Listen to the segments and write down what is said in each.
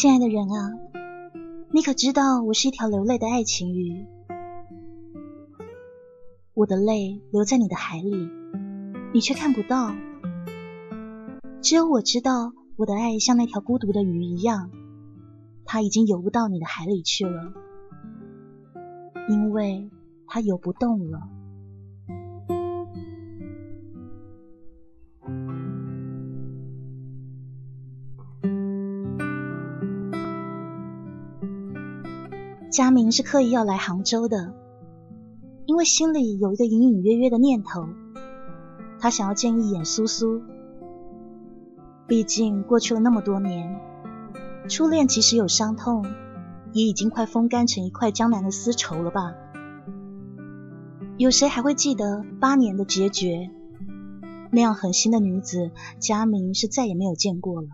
亲爱的人啊，你可知道我是一条流泪的爱情鱼？我的泪流在你的海里，你却看不到。只有我知道，我的爱像那条孤独的鱼一样，它已经游不到你的海里去了，因为它游不动了。佳明是刻意要来杭州的，因为心里有一个隐隐约约的念头，他想要见一眼苏苏。毕竟过去了那么多年，初恋即使有伤痛，也已经快风干成一块江南的丝绸了吧？有谁还会记得八年的决绝？那样狠心的女子，佳明是再也没有见过了。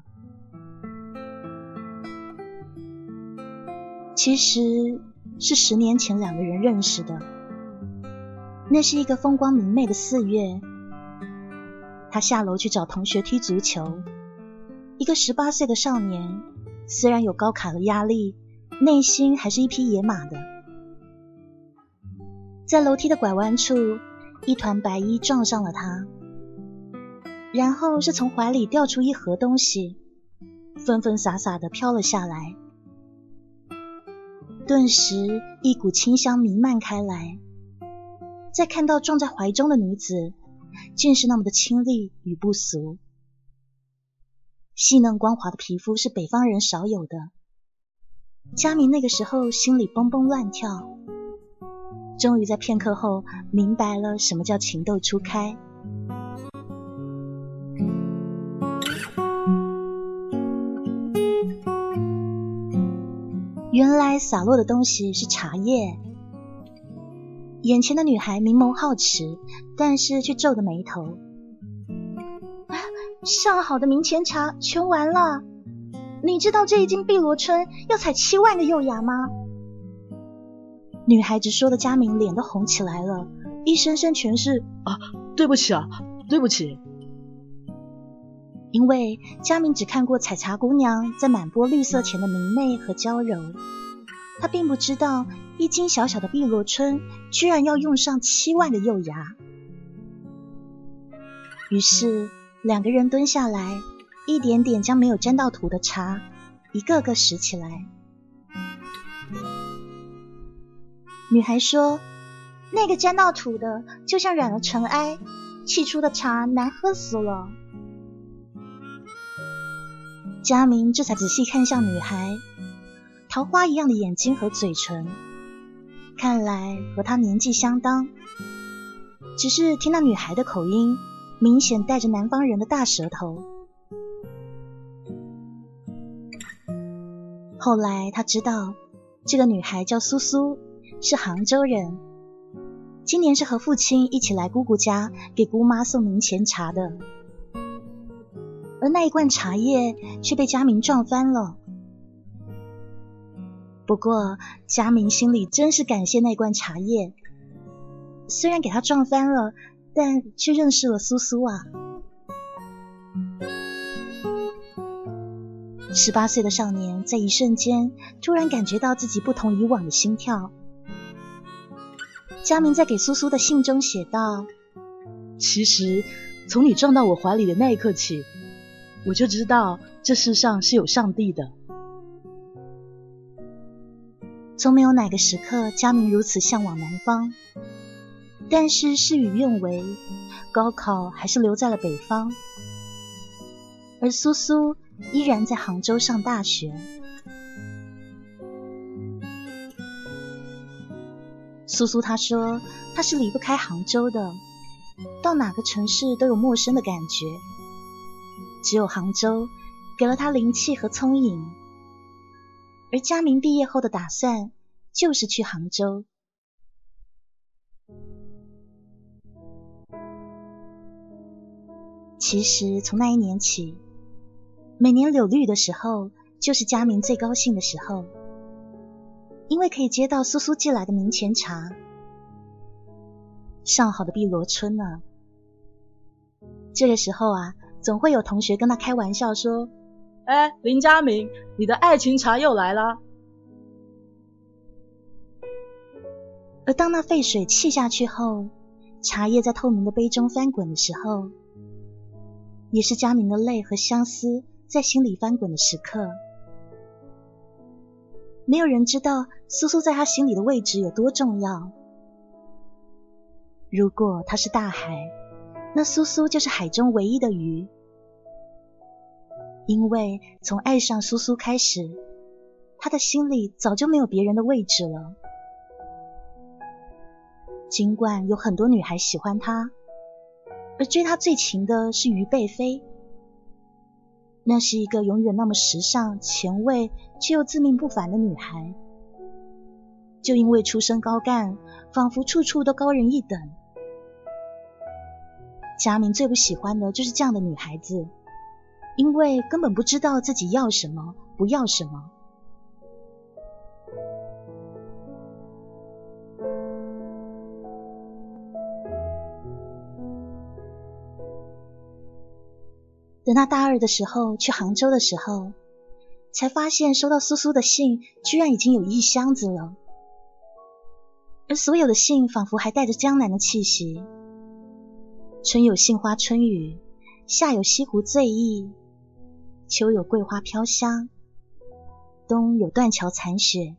其实是十年前两个人认识的。那是一个风光明媚的四月，他下楼去找同学踢足球。一个十八岁的少年，虽然有高考的压力，内心还是一匹野马的。在楼梯的拐弯处，一团白衣撞上了他，然后是从怀里掉出一盒东西，纷纷洒洒的飘了下来。顿时，一股清香弥漫开来。再看到撞在怀中的女子，竟是那么的清丽与不俗。细嫩光滑的皮肤是北方人少有的。佳明那个时候心里蹦蹦乱跳，终于在片刻后明白了什么叫情窦初开。原来洒落的东西是茶叶。眼前的女孩明眸皓齿，但是却皱着眉头。上好的明前茶全完了。你知道这一斤碧螺春要采七万个幼芽吗？女孩子说的，佳明脸都红起来了，一声声全是啊，对不起啊，对不起。因为佳明只看过采茶姑娘在满波绿色前的明媚和娇柔，他并不知道一斤小小的碧螺春居然要用上七万的幼芽。于是两个人蹲下来，一点点将没有沾到土的茶一个个拾起来。女孩说：“那个沾到土的，就像染了尘埃，沏出的茶难喝死了。”佳明这才仔细看向女孩，桃花一样的眼睛和嘴唇，看来和她年纪相当。只是听那女孩的口音，明显带着南方人的大舌头。后来他知道，这个女孩叫苏苏，是杭州人，今年是和父亲一起来姑姑家给姑妈送明前茶的。而那一罐茶叶却被佳明撞翻了。不过佳明心里真是感谢那罐茶叶，虽然给他撞翻了，但却认识了苏苏啊。十八岁的少年在一瞬间突然感觉到自己不同以往的心跳。佳明在给苏苏的信中写道：“其实从你撞到我怀里的那一刻起。”我就知道这世上是有上帝的。从没有哪个时刻，佳明如此向往南方。但是事与愿违，高考还是留在了北方，而苏苏依然在杭州上大学。苏苏她说，她是离不开杭州的，到哪个城市都有陌生的感觉。只有杭州给了他灵气和聪颖，而佳明毕业后的打算就是去杭州。其实从那一年起，每年柳绿的时候，就是佳明最高兴的时候，因为可以接到苏苏寄来的明前茶。上好的碧螺春呢？这个时候啊，总会有同学跟他开玩笑说：“哎，林佳明，你的爱情茶又来了。”而当那沸水沏下去后，茶叶在透明的杯中翻滚的时候，也是佳明的泪和相思在心里翻滚的时刻。没有人知道苏苏在他心里的位置有多重要。如果他是大海，那苏苏就是海中唯一的鱼。因为从爱上苏苏开始，他的心里早就没有别人的位置了。尽管有很多女孩喜欢他，而追他最勤的是于贝菲。那是一个永远那么时尚、前卫却又自命不凡的女孩。就因为出身高干，仿佛处处都高人一等。佳明最不喜欢的就是这样的女孩子，因为根本不知道自己要什么，不要什么。等他大二的时候去杭州的时候，才发现收到苏苏的信居然已经有一箱子了，而所有的信仿佛还带着江南的气息。春有杏花春雨，夏有西湖醉意，秋有桂花飘香，冬有断桥残雪。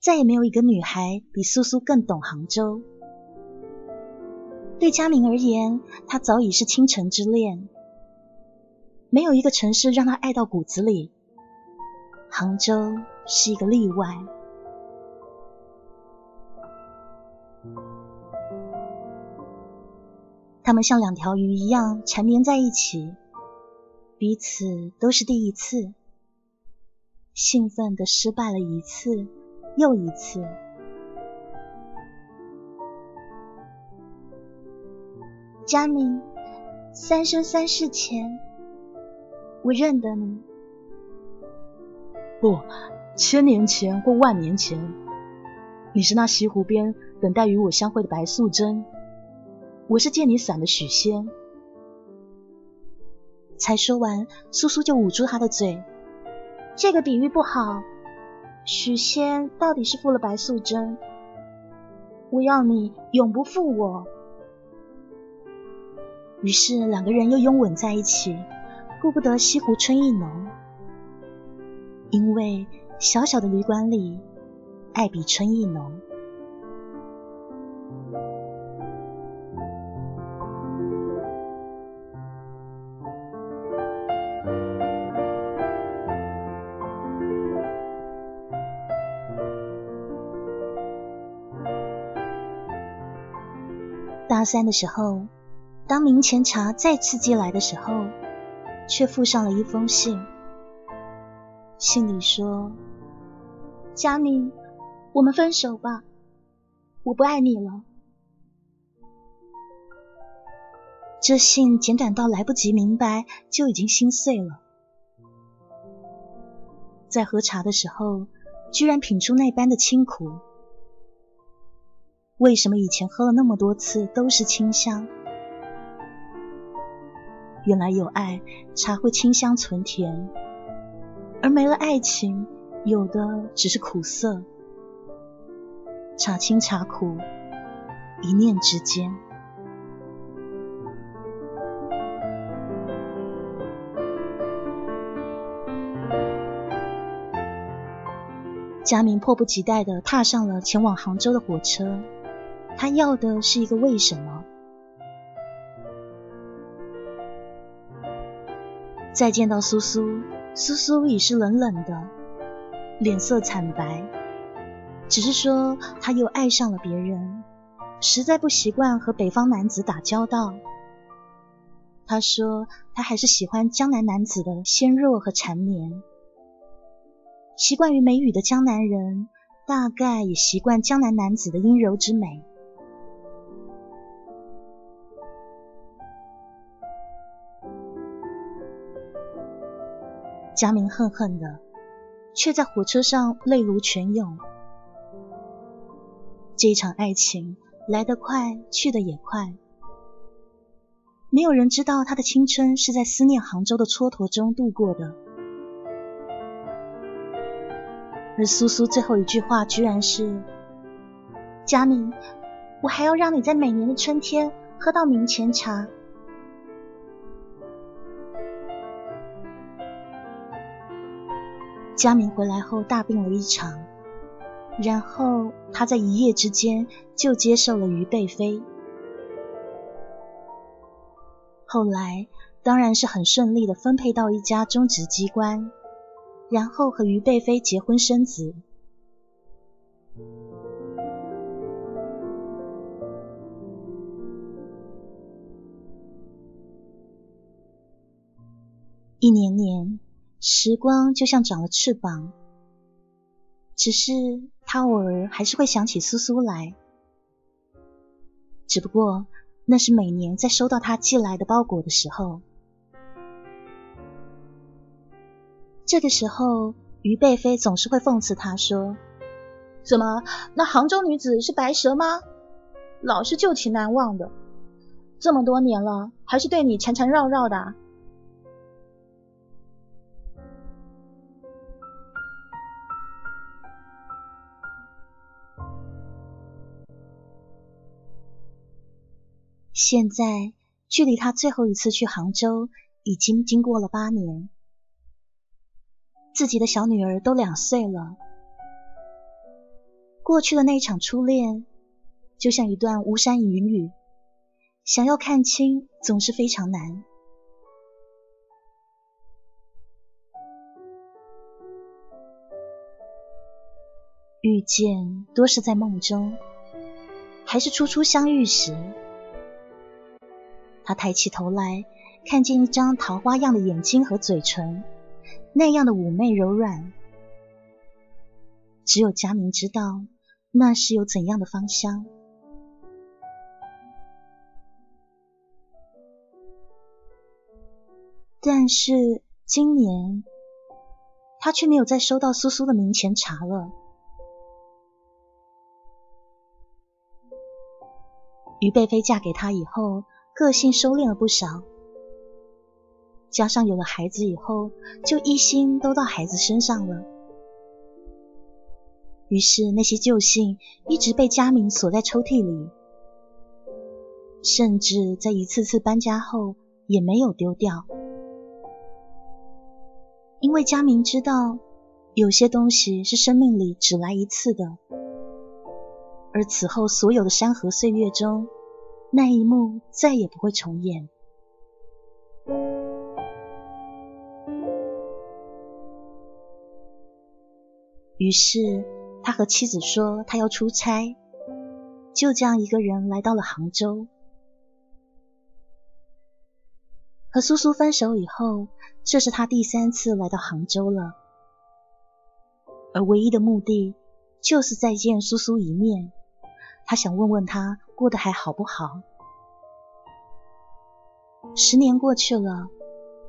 再也没有一个女孩比苏苏更懂杭州。对佳明而言，她早已是倾城之恋，没有一个城市让他爱到骨子里，杭州是一个例外。他们像两条鱼一样缠绵在一起，彼此都是第一次，兴奋的失败了一次又一次。佳明，三生三世前，我认得你。不，千年前或万年前，你是那西湖边等待与我相会的白素贞。我是借你伞的许仙。才说完，苏苏就捂住他的嘴。这个比喻不好。许仙到底是负了白素贞。我要你永不负我。于是两个人又拥吻在一起，顾不得西湖春意浓。因为小小的旅馆里，爱比春意浓。大三的时候，当明前茶再次寄来的时候，却附上了一封信。信里说：“佳明，我们分手吧，我不爱你了。”这信简短到来不及明白，就已经心碎了。在喝茶的时候，居然品出那般的清苦。为什么以前喝了那么多次都是清香？原来有爱，茶会清香存甜；而没了爱情，有的只是苦涩。茶清茶苦，一念之间。佳明迫不及待的踏上了前往杭州的火车。他要的是一个为什么？再见到苏苏，苏苏已是冷冷的，脸色惨白，只是说他又爱上了别人，实在不习惯和北方男子打交道。他说他还是喜欢江南男子的纤弱和缠绵。习惯于美语的江南人，大概也习惯江南男子的阴柔之美。佳明恨恨的，却在火车上泪如泉涌。这一场爱情来得快，去得也快。没有人知道他的青春是在思念杭州的蹉跎中度过的。而苏苏最后一句话居然是：“佳明，我还要让你在每年的春天喝到明前茶。”佳明回来后大病了一场，然后他在一夜之间就接受了于贝飞。后来当然是很顺利的分配到一家中职机关。然后和于贝飞结婚生子。一年年，时光就像长了翅膀。只是他偶尔还是会想起苏苏来，只不过那是每年在收到他寄来的包裹的时候。这个时候，于贝飞总是会讽刺他说：“怎么，那杭州女子是白蛇吗？老是旧情难忘的，这么多年了，还是对你缠缠绕绕的。”现在，距离他最后一次去杭州，已经经过了八年。自己的小女儿都两岁了，过去的那一场初恋，就像一段巫山云雨，想要看清总是非常难。遇见多是在梦中，还是初初相遇时？他抬起头来，看见一张桃花样的眼睛和嘴唇。那样的妩媚柔软，只有佳明知道那是有怎样的芳香。但是今年，他却没有再收到苏苏的明前茶了。于贝飞嫁给他以后，个性收敛了不少。加上有了孩子以后，就一心都到孩子身上了。于是那些旧信一直被佳明锁在抽屉里，甚至在一次次搬家后也没有丢掉。因为佳明知道，有些东西是生命里只来一次的，而此后所有的山河岁月中，那一幕再也不会重演。于是，他和妻子说他要出差，就这样一个人来到了杭州。和苏苏分手以后，这是他第三次来到杭州了，而唯一的目的就是再见苏苏一面。他想问问他过得还好不好。十年过去了，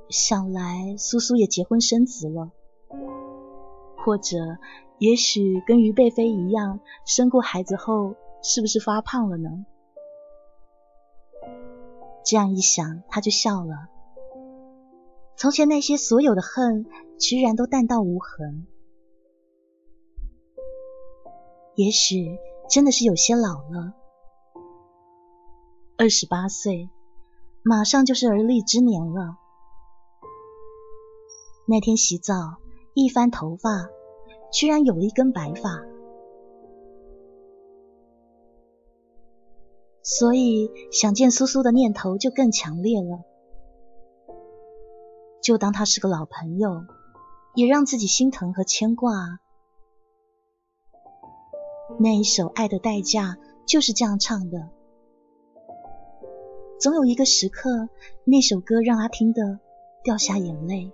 想来苏苏也结婚生子了。或者，也许跟于贝飞一样，生过孩子后是不是发胖了呢？这样一想，他就笑了。从前那些所有的恨，居然都淡到无痕。也许真的是有些老了。二十八岁，马上就是而立之年了。那天洗澡。一翻头发，居然有了一根白发，所以想见苏苏的念头就更强烈了。就当他是个老朋友，也让自己心疼和牵挂。那一首《爱的代价》就是这样唱的：总有一个时刻，那首歌让他听得掉下眼泪。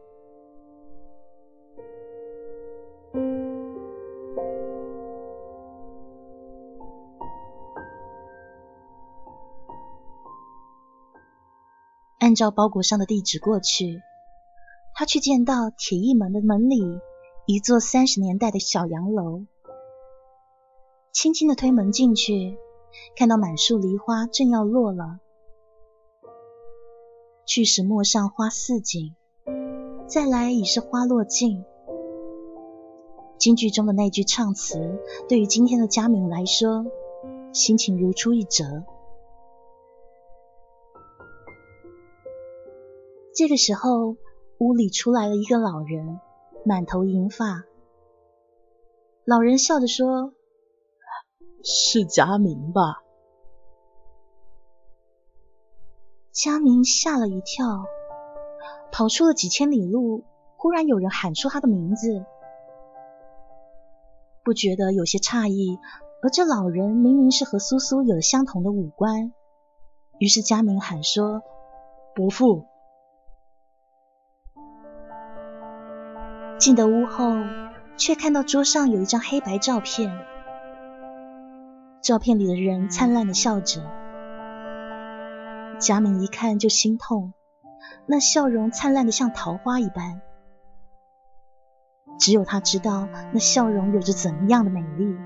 按照包裹上的地址过去，他却见到铁艺门的门里一座三十年代的小洋楼。轻轻的推门进去，看到满树梨花正要落了。去时陌上花似锦，再来已是花落尽。京剧中的那句唱词，对于今天的佳敏来说，心情如出一辙。这个时候，屋里出来了一个老人，满头银发。老人笑着说：“是佳明吧？”佳明吓了一跳，跑出了几千里路，忽然有人喊出他的名字，不觉得有些诧异。而这老人明明是和苏苏有相同的五官，于是佳明喊说：“伯父。”进得屋后，却看到桌上有一张黑白照片。照片里的人灿烂的笑着，佳敏一看就心痛，那笑容灿烂的像桃花一般。只有他知道那笑容有着怎么样的美丽。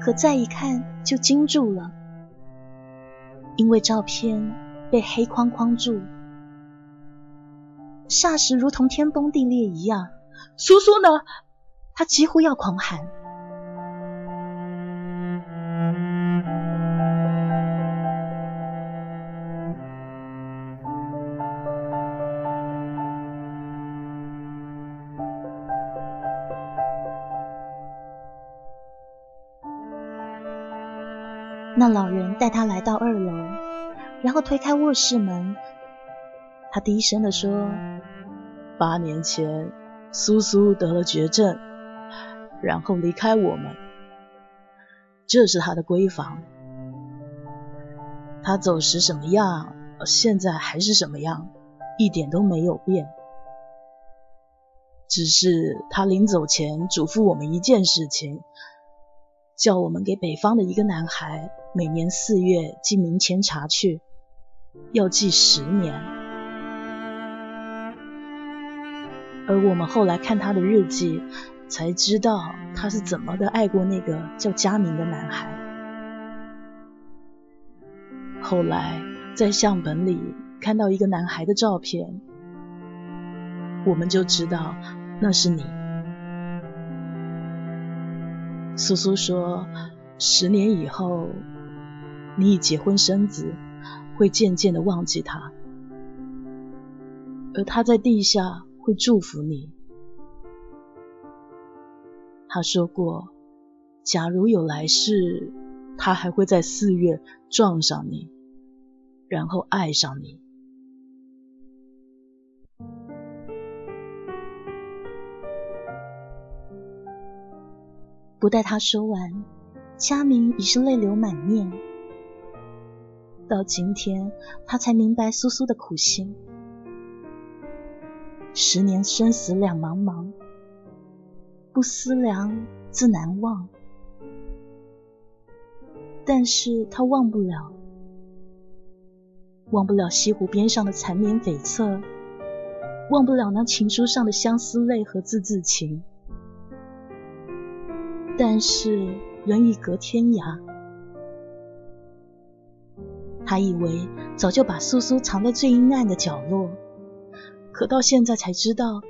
可再一看就惊住了，因为照片被黑框框住。霎时如同天崩地裂一样，苏苏呢？他几乎要狂喊。那老人带他来到二楼，然后推开卧室门。他低声的说：“八年前，苏苏得了绝症，然后离开我们。这是他的闺房。他走时什么样，现在还是什么样，一点都没有变。只是他临走前嘱咐我们一件事情，叫我们给北方的一个男孩每年四月寄冥前茶去，要寄十年。”而我们后来看他的日记，才知道他是怎么的爱过那个叫佳明的男孩。后来在相本里看到一个男孩的照片，我们就知道那是你。苏苏说，十年以后，你已结婚生子，会渐渐的忘记他，而他在地下。会祝福你。他说过，假如有来世，他还会在四月撞上你，然后爱上你。不待他说完，佳明已是泪流满面。到今天，他才明白苏苏的苦心。十年生死两茫茫，不思量，自难忘。但是他忘不了，忘不了西湖边上的缠绵悱恻，忘不了那情书上的相思泪和字字情。但是人已隔天涯，他以为早就把苏苏藏在最阴暗的角落。可到现在才知道，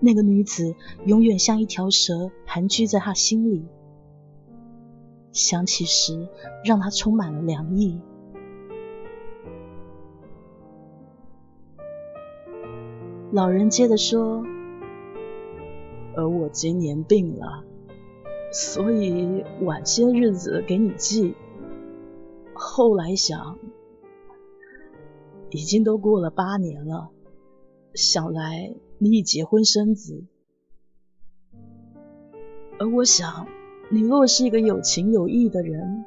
那个女子永远像一条蛇盘踞在他心里。想起时，让他充满了凉意。老人接着说：“而我今年病了，所以晚些日子给你寄。后来想，已经都过了八年了。”想来你已结婚生子，而我想你若是一个有情有义的人，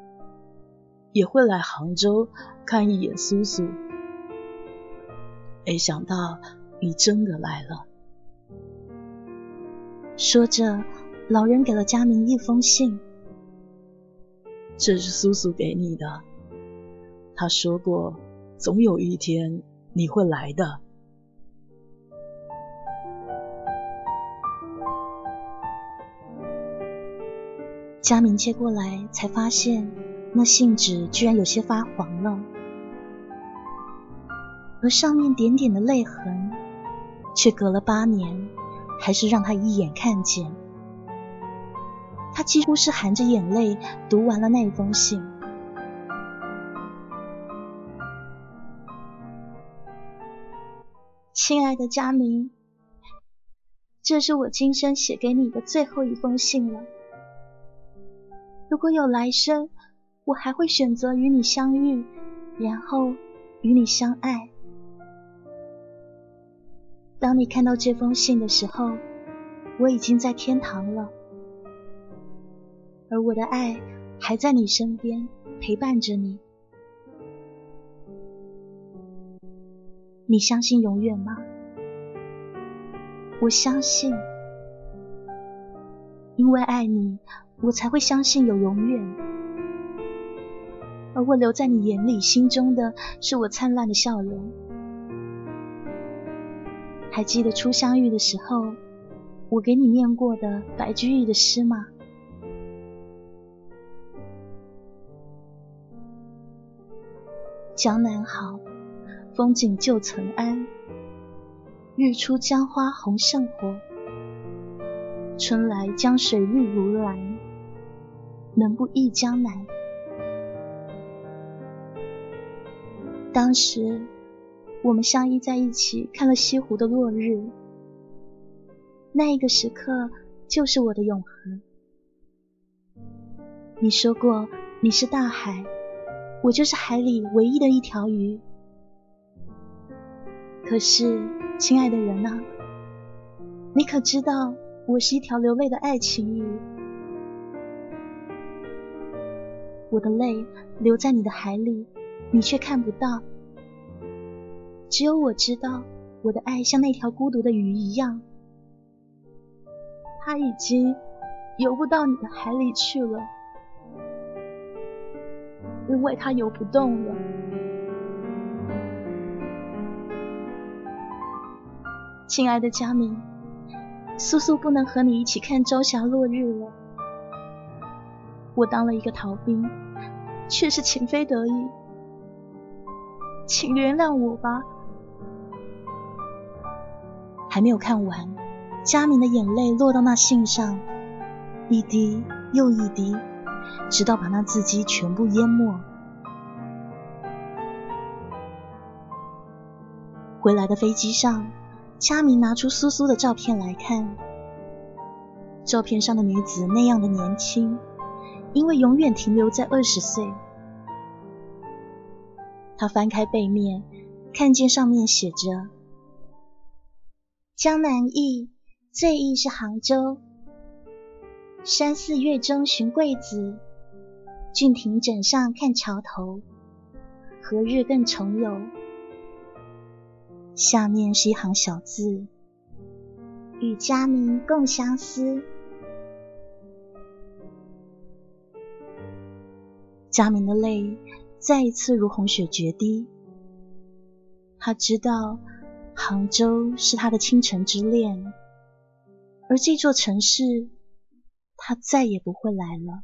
也会来杭州看一眼苏苏。没想到你真的来了。说着，老人给了佳明一封信。这是苏苏给你的，他说过，总有一天你会来的。佳明接过来，才发现那信纸居然有些发黄了，而上面点点的泪痕，却隔了八年，还是让他一眼看见。他几乎是含着眼泪读完了那一封信。亲爱的佳明，这是我今生写给你的最后一封信了。如果有来生，我还会选择与你相遇，然后与你相爱。当你看到这封信的时候，我已经在天堂了，而我的爱还在你身边陪伴着你。你相信永远吗？我相信，因为爱你。我才会相信有永远，而我留在你眼里、心中的是我灿烂的笑容。还记得初相遇的时候，我给你念过的白居易的诗吗？江南好，风景旧曾谙，日出江花红胜火，春来江水绿如蓝。能不忆江南？当时我们相依在一起，看了西湖的落日。那一个时刻就是我的永恒。你说过你是大海，我就是海里唯一的一条鱼。可是，亲爱的人啊，你可知道我是一条流泪的爱情鱼？我的泪流在你的海里，你却看不到。只有我知道，我的爱像那条孤独的鱼一样，它已经游不到你的海里去了，因为它游不动了。亲爱的佳明，苏苏不能和你一起看朝霞落日了。我当了一个逃兵，却是情非得已，请原谅我吧。还没有看完，佳明的眼泪落到那信上，一滴又一滴，直到把那字迹全部淹没。回来的飞机上，佳明拿出苏苏的照片来看，照片上的女子那样的年轻。因为永远停留在二十岁，他翻开背面，看见上面写着：“江南忆，最忆是杭州。山寺月中寻桂子，郡亭枕上看桥头。何日更重游？”下面是一行小字：“与佳明共相思。”佳明的泪再一次如洪水决堤。他知道杭州是他的倾城之恋，而这座城市，他再也不会来了。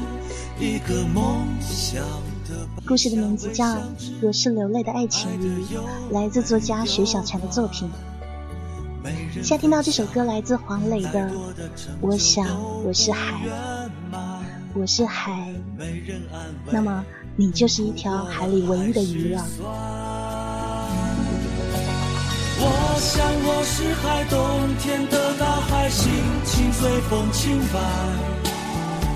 一个梦想？故事的名字叫《我是流泪的爱情鱼》，来自作家徐小婵的作品。现在听到这首歌来自黄磊的《我想我是海》，我是海，那么你就是一条海里唯一的鱼了。我想我是海，冬天的大海，心情随风轻摆。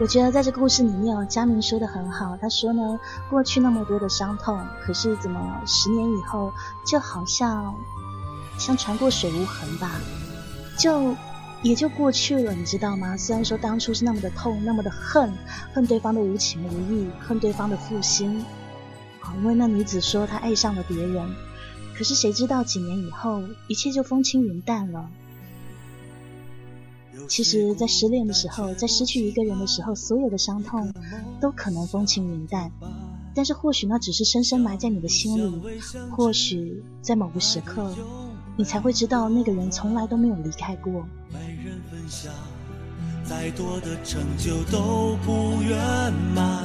我觉得在这故事里面哦，佳明说的很好。他说呢，过去那么多的伤痛，可是怎么十年以后，就好像像船过水无痕吧，就也就过去了，你知道吗？虽然说当初是那么的痛，那么的恨，恨对方的无情无义，恨对方的负心，因为那女子说她爱上了别人，可是谁知道几年以后，一切就风轻云淡了。其实，在失恋的时候，在失去一个人的时候，所有的伤痛都可能风轻云淡。但是，或许那只是深深埋在你的心里。或许在某个时刻，你才会知道那个人从来都没有离开过。没人分享，再多的成就都不圆满。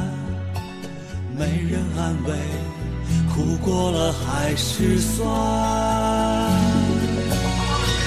没人安慰，苦过了还是酸。